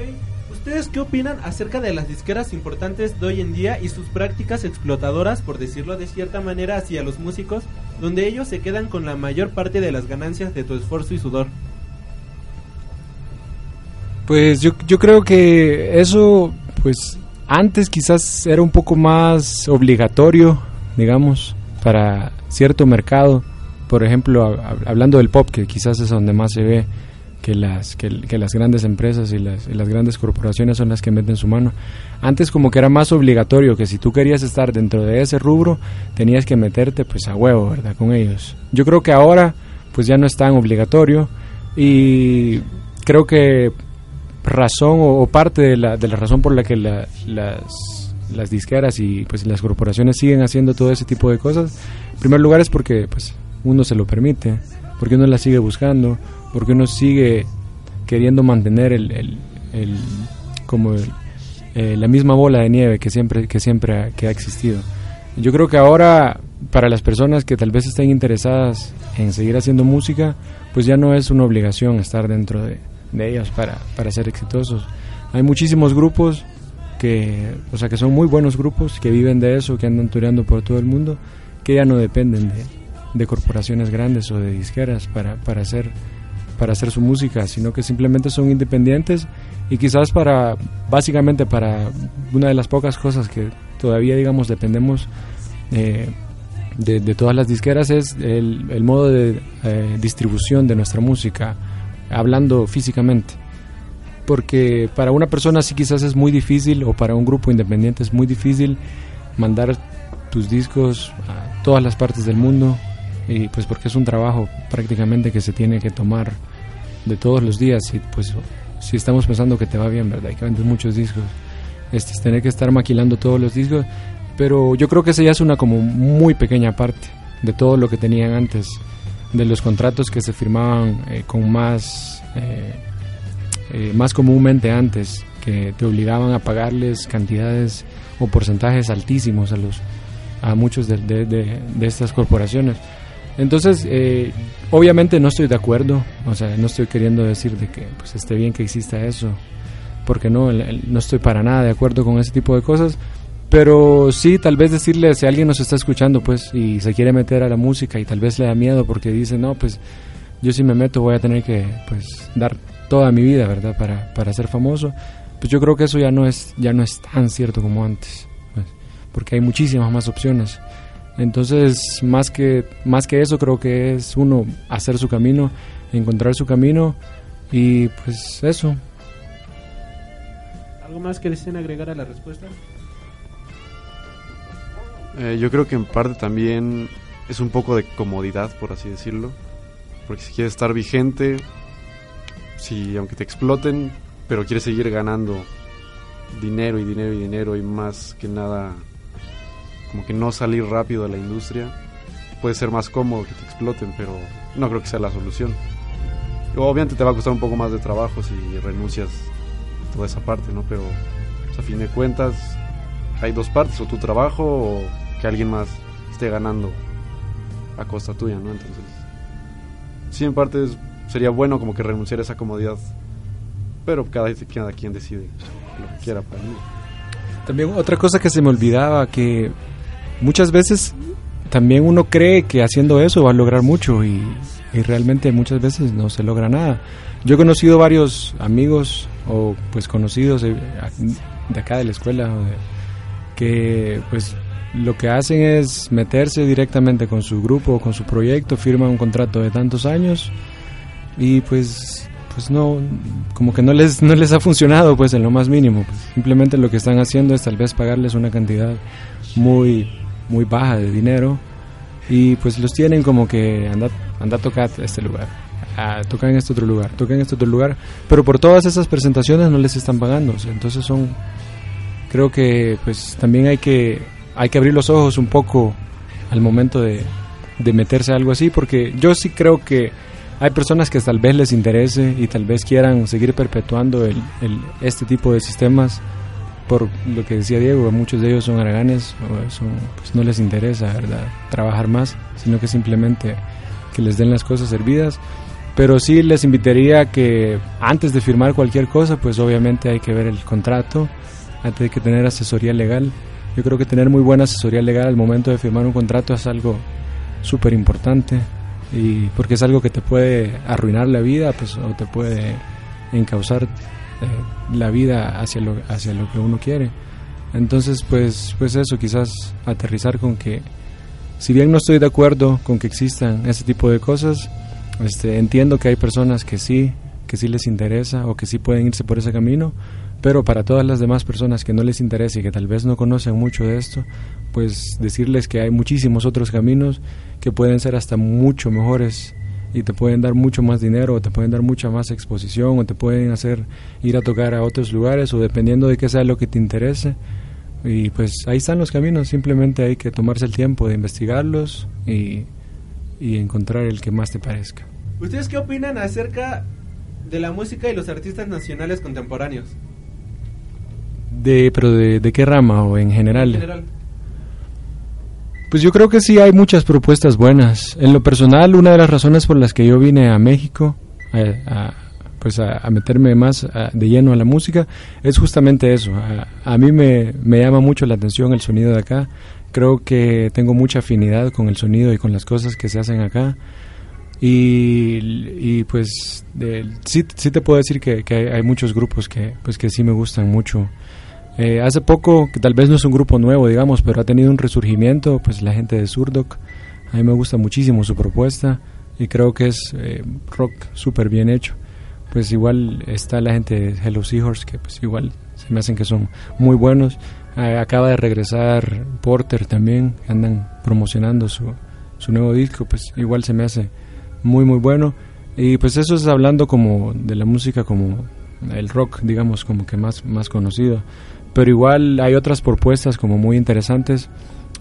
¿ustedes qué opinan acerca de las disqueras importantes de hoy en día y sus prácticas explotadoras, por decirlo de cierta manera, hacia los músicos, donde ellos se quedan con la mayor parte de las ganancias de tu esfuerzo y sudor? Pues yo, yo creo que eso, pues antes quizás era un poco más obligatorio, digamos, para cierto mercado por ejemplo, hablando del pop, que quizás es donde más se ve que las, que, las grandes empresas y las, grandes corporaciones son las que meten su mano. Antes como que era más obligatorio que si tú querías estar dentro de ese rubro, tenías que meterte pues a huevo, ¿verdad? Con ellos. Yo creo que ahora pues ya no es tan obligatorio y creo que razón o, parte de la, la razón por la que las, las disqueras y pues las corporaciones siguen haciendo todo ese tipo de cosas, en primer lugar es porque pues uno se lo permite, porque uno la sigue buscando, porque uno sigue queriendo mantener el, el, el como el, eh, la misma bola de nieve que siempre que siempre ha, que ha existido. Yo creo que ahora para las personas que tal vez estén interesadas en seguir haciendo música, pues ya no es una obligación estar dentro de, de ellas para, para ser exitosos. Hay muchísimos grupos que, o sea, que son muy buenos grupos, que viven de eso, que andan tureando por todo el mundo, que ya no dependen de, de corporaciones grandes o de disqueras para, para, hacer, para hacer su música, sino que simplemente son independientes y quizás para, básicamente para una de las pocas cosas que todavía, digamos, dependemos eh, de, de, todas las disqueras es el, el modo de eh, distribución de nuestra música, hablando físicamente porque para una persona sí quizás es muy difícil o para un grupo independiente es muy difícil mandar tus discos a todas las partes del mundo y pues porque es un trabajo prácticamente que se tiene que tomar de todos los días y pues si estamos pensando que te va bien, ¿verdad? Y que vendes muchos discos, este, es tener que estar maquilando todos los discos, pero yo creo que esa ya es una como muy pequeña parte de todo lo que tenían antes, de los contratos que se firmaban eh, con más... Eh, eh, más comúnmente antes, que te obligaban a pagarles cantidades o porcentajes altísimos a los a muchos de, de, de, estas corporaciones. Entonces, eh, obviamente no estoy de acuerdo, o sea, no estoy queriendo decir de que pues, esté bien que exista eso, porque no, no estoy para nada de acuerdo con ese tipo de cosas, pero sí, tal vez decirle, si alguien nos está escuchando, pues, y se quiere meter a la música y tal vez le da miedo porque dice, no, pues, yo si me meto voy a tener que, pues, dar toda mi vida, ¿verdad? Para, para ser famoso, pues yo creo que eso ya no es, ya no es tan cierto como antes, pues, porque hay muchísimas más opciones. Entonces, más que, más que eso, creo que es uno hacer su camino, encontrar su camino y pues eso. ¿Algo más que deseen agregar a la respuesta? Eh, yo creo que en parte también es un poco de comodidad, por así decirlo. Porque si quieres estar vigente, si aunque te exploten, pero quieres seguir ganando dinero y dinero y dinero y más que nada como que no salir rápido de la industria, puede ser más cómodo que te exploten, pero no creo que sea la solución. Obviamente te va a costar un poco más de trabajo si renuncias a toda esa parte, ¿no? Pero pues, a fin de cuentas hay dos partes, o tu trabajo o que alguien más esté ganando a costa tuya, ¿no? Entonces, sí, en parte sería bueno como que renunciar a esa comodidad. Pero cada, quien decide lo que quiera para mí. También otra cosa que se me olvidaba, que muchas veces también uno cree que haciendo eso va a lograr mucho y, realmente muchas veces no se logra nada. Yo he conocido varios amigos o pues conocidos de, de acá de la escuela que pues lo que hacen es meterse directamente con su grupo con su proyecto, firman un contrato de tantos años y pues pues no como que no les no les ha funcionado pues en lo más mínimo. Pues, simplemente lo que están haciendo es tal vez pagarles una cantidad muy muy baja de dinero y pues los tienen como que anda anda a tocar este lugar a tocar en este otro lugar tocar en este otro lugar pero por todas esas presentaciones no les están pagando. Entonces son creo que pues también hay que hay que abrir los ojos un poco al momento de, de meterse a algo así porque yo sí creo que hay personas que tal vez les interese y tal vez quieran seguir perpetuando el, el, este tipo de sistemas por lo que decía Diego, muchos de ellos son haraganes pues no les interesa ¿verdad? trabajar más, sino que simplemente que les den las cosas servidas. Pero sí les invitaría que antes de firmar cualquier cosa, pues obviamente hay que ver el contrato, hay que tener asesoría legal. Yo creo que tener muy buena asesoría legal al momento de firmar un contrato es algo súper importante y porque es algo que te puede arruinar la vida pues o te puede encauzar eh, la vida hacia lo hacia lo que uno quiere. Entonces pues pues eso quizás aterrizar con que si bien no estoy de acuerdo con que existan ese tipo de cosas este entiendo que hay personas que sí que sí les interesa o que sí pueden irse por ese camino pero para todas las demás personas que no les interesa y que tal vez no conocen mucho de esto, pues decirles que hay muchísimos otros caminos que pueden ser hasta mucho mejores y te pueden dar mucho más dinero o te pueden dar mucha más exposición o te pueden hacer ir a tocar a otros lugares o dependiendo de qué sea lo que te interese. Y pues ahí están los caminos, simplemente hay que tomarse el tiempo de investigarlos y, y encontrar el que más te parezca. ¿Ustedes qué opinan acerca de la música y los artistas nacionales contemporáneos? De, pero de, de qué rama o en general? En general. Pues yo creo que sí hay muchas propuestas buenas. En lo personal, una de las razones por las que yo vine a México a, pues a, a meterme más a- de lleno a la música es justamente eso. A, a mí me, me llama mucho la atención el sonido de acá. Creo que tengo mucha afinidad con el sonido y con las cosas que se hacen acá. Y, y pues de- sí, sí te puedo decir que, que hay, muchos grupos que, pues que sí me gustan mucho. Eh, hace poco, que tal vez no es un grupo nuevo, digamos, pero ha tenido un resurgimiento, pues la gente de Surdoc. A mí me gusta muchísimo su propuesta y creo que es eh, rock súper bien hecho. Pues igual está la gente de Hello Seahorse, que pues igual se me hacen que son muy buenos. Eh, acaba de regresar Porter también, andan promocionando su, su nuevo disco, pues igual se me hace muy muy bueno. Y pues eso es hablando como de la música como el rock, digamos, como que más, más conocido pero igual hay otras propuestas como muy interesantes.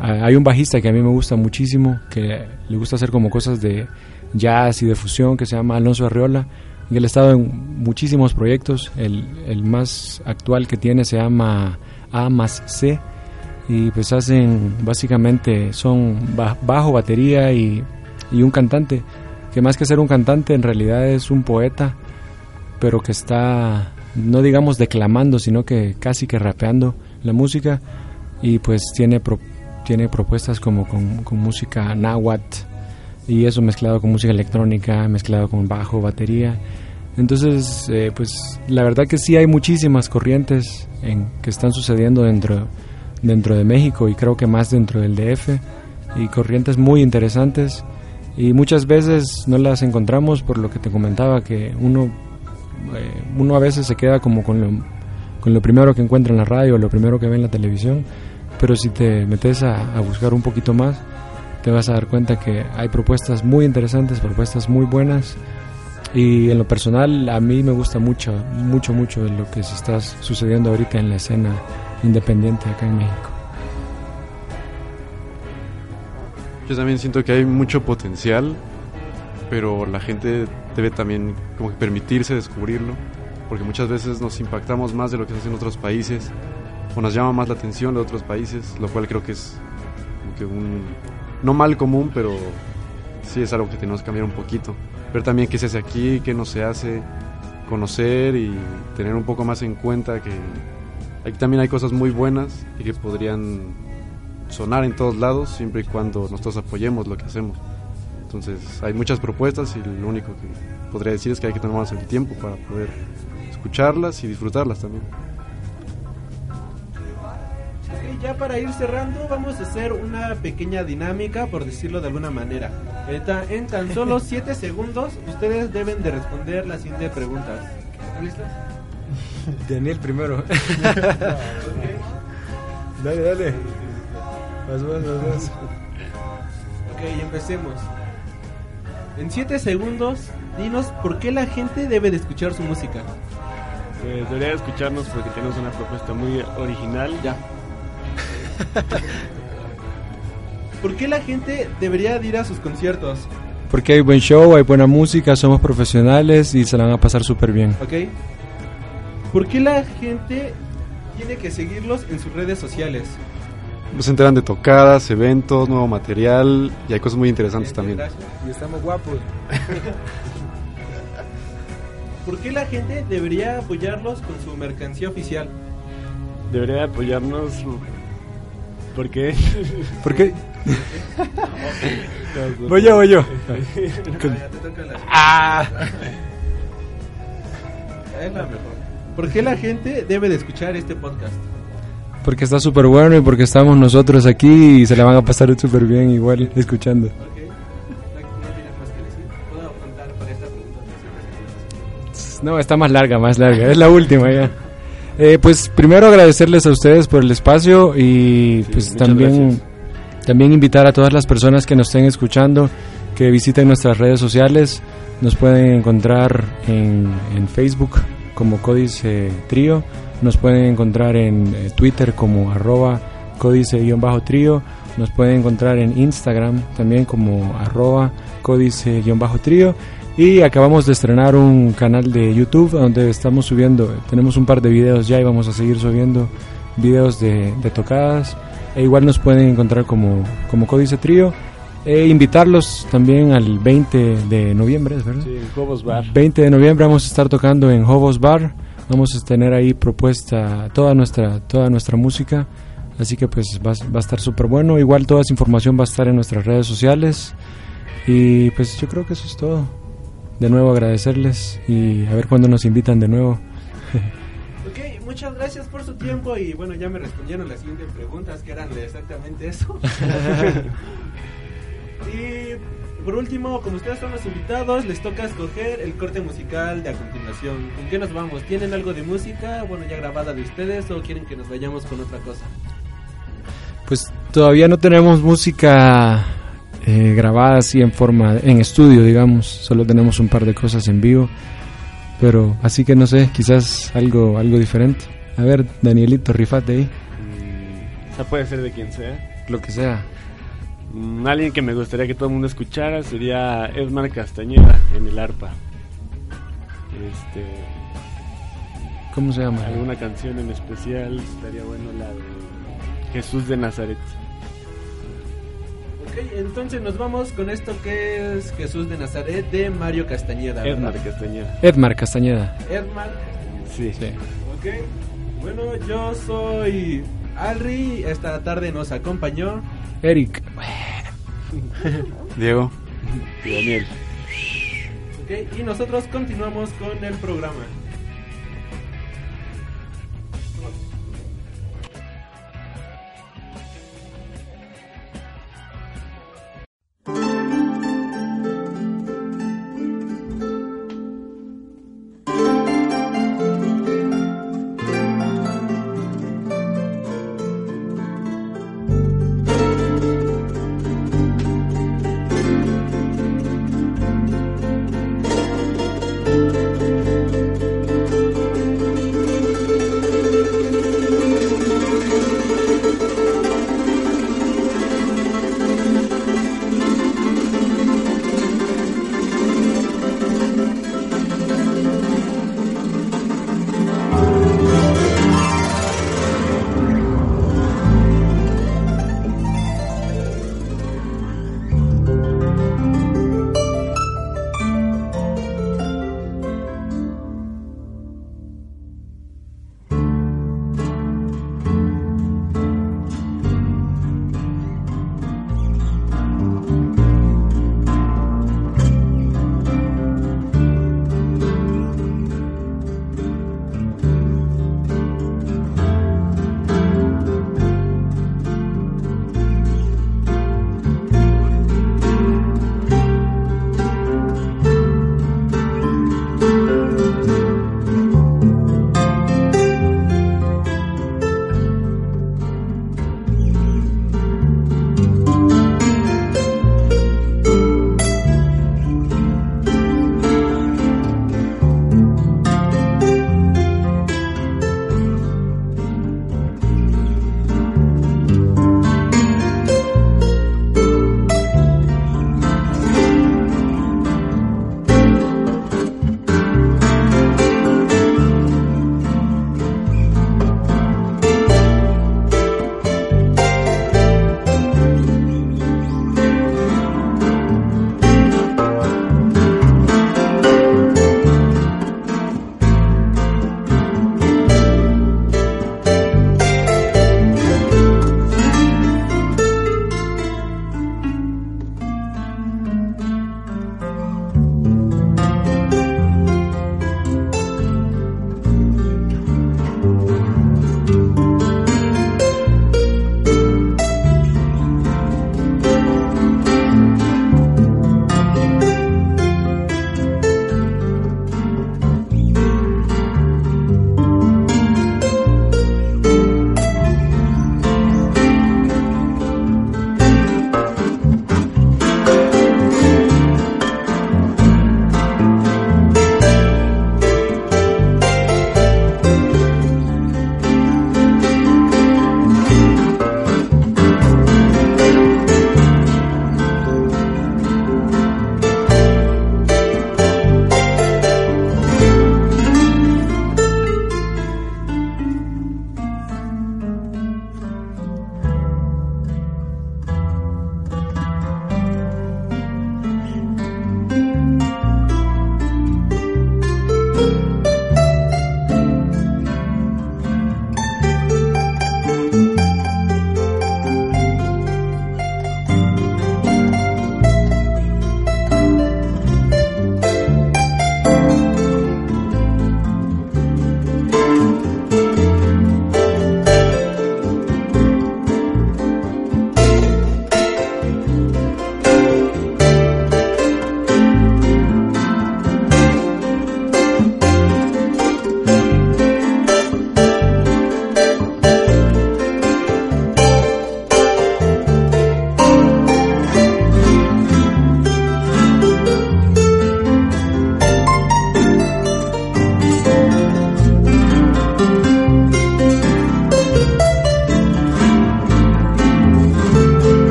Ah, Hay un bajista que a mí me gusta muchísimo, que le gusta hacer como cosas de jazz y de fusión, que se llama Alonso Arriola. Y él ha estado en muchísimos proyectos. El, el más actual que tiene se llama A más C. Y pues hacen, básicamente, son ba- bajo, batería y, y un cantante. Que más que ser un cantante, en realidad es un poeta, pero que está no digamos declamando, sino que casi que rapeando la música y pues tiene pro- tiene propuestas como con, con música náhuatl y eso mezclado con música electrónica, mezclado con bajo, batería. Entonces, eh, pues la verdad que sí hay muchísimas corrientes en, que están sucediendo dentro, dentro de México y creo que más dentro del DF y corrientes muy interesantes y muchas veces no las encontramos por lo que te comentaba que uno eh, uno a veces se queda como con lo, con lo primero que encuentra en la radio, lo primero que ve en la televisión, pero si te metes a, a buscar un poquito más, te vas a dar cuenta que hay propuestas muy interesantes, propuestas muy buenas, y en lo personal a mí me gusta mucho, mucho, mucho lo que se está sucediendo ahorita en la escena independiente acá en México. Yo también siento que hay mucho potencial, pero la gente debe también como que permitirse descubrirlo, porque muchas veces nos impactamos más de lo que se hace en otros países, o nos llama más la atención de otros países, lo cual creo que es como que un, no mal común, pero sí es algo que tenemos que cambiar un poquito. Ver también qué se hace aquí, qué no se hace, conocer y tener un poco más en cuenta que aquí también hay cosas muy buenas y que podrían sonar en todos lados siempre y cuando nosotros apoyemos lo que hacemos. Entonces hay muchas propuestas y lo único que podría decir es que hay que tomarnos el tiempo para poder escucharlas y disfrutarlas también. Ok, ya para ir cerrando, vamos a hacer una pequeña dinámica, por decirlo de alguna manera. En tan solo 7 segundos, ustedes deben de responder las siguientes preguntas. ¿Están listos? Daniel primero. dale, dale. Vas, vas, vas, vas. Ok, empecemos. En 7 segundos, dinos por qué la gente debe de escuchar su música. Pues debería escucharnos porque tenemos una propuesta muy original. Ya. ¿Por qué la gente debería de ir a sus conciertos? Porque hay buen show, hay buena música, somos profesionales y se la van a pasar súper bien. ¿Ok? ¿Por qué la gente tiene que seguirlos en sus redes sociales? Nos enteran de tocadas, eventos, nuevo material y hay cosas muy interesantes también. Gracias. Y estamos guapos. ¿Por qué la gente debería apoyarlos con su mercancía oficial? Debería apoyarnos porque ¿Por qué? voy yo, voy yo. Ya te toca la- Ah. Es la mejor. ¿Por qué la gente debe de escuchar este podcast? Porque está súper bueno y porque estamos nosotros aquí y se la van a pasar súper bien igual escuchando. No, está más larga, más larga. Es la última ya. Eh, pues primero agradecerles a ustedes por el espacio y pues muchas también, gracias. también invitar a todas las personas que nos estén escuchando que visiten nuestras redes sociales. Nos pueden encontrar en, en Facebook como Códice Trío. Nos pueden encontrar en eh, Twitter como arroba códice-trío. Nos pueden encontrar en Instagram también como arroba códice-trío. Y acabamos de estrenar un canal de YouTube donde estamos subiendo, tenemos un par de videos ya y vamos a seguir subiendo videos de, de tocadas. E igual nos pueden encontrar como, como Códice Trío. E invitarlos también al 20 de noviembre, ¿es ¿verdad? Sí, en Cobos Bar. 20 de noviembre vamos a estar tocando en Hobos Bar. Vamos a tener ahí propuesta toda nuestra, toda nuestra música. Así que pues va, va a estar súper bueno. Igual toda esa información va a estar en nuestras redes sociales. Y pues yo creo que eso es todo. De nuevo agradecerles y a ver cuándo nos invitan de nuevo. Ok, muchas gracias por su tiempo y bueno, ya me respondieron las siguientes preguntas que eran de exactamente eso. y por último, como ustedes son los invitados, les toca escoger el corte musical de a continuación. ¿Con qué nos vamos? ¿Tienen algo de música, bueno, ya grabada de ustedes o quieren que nos vayamos con otra cosa? Pues todavía no tenemos música eh, grabada así en forma, en estudio, digamos. Solo tenemos un par de cosas en vivo. Pero así que no sé, quizás algo, algo diferente. A ver, Danielito, rifate ahí, Mm, O sea, puede ser de quien sea. lo que sea. Mm, alguien que me gustaría que todo el mundo escuchara sería Edmar Castañeda en el arpa. Este, ¿Cómo se llama? alguna canción en especial estaría bueno la de Jesús de Nazaret. Ok, entonces nos vamos con esto que es Jesús de Nazaret de Mario Castañeda. Edmar Castañeda. Edmar Castañeda. Edmar. Sí. Sí. Ok, bueno, yo soy Alri. Esta tarde nos acompañó. Eric. Diego. Y Daniel. Ok, y nosotros continuamos con el programa.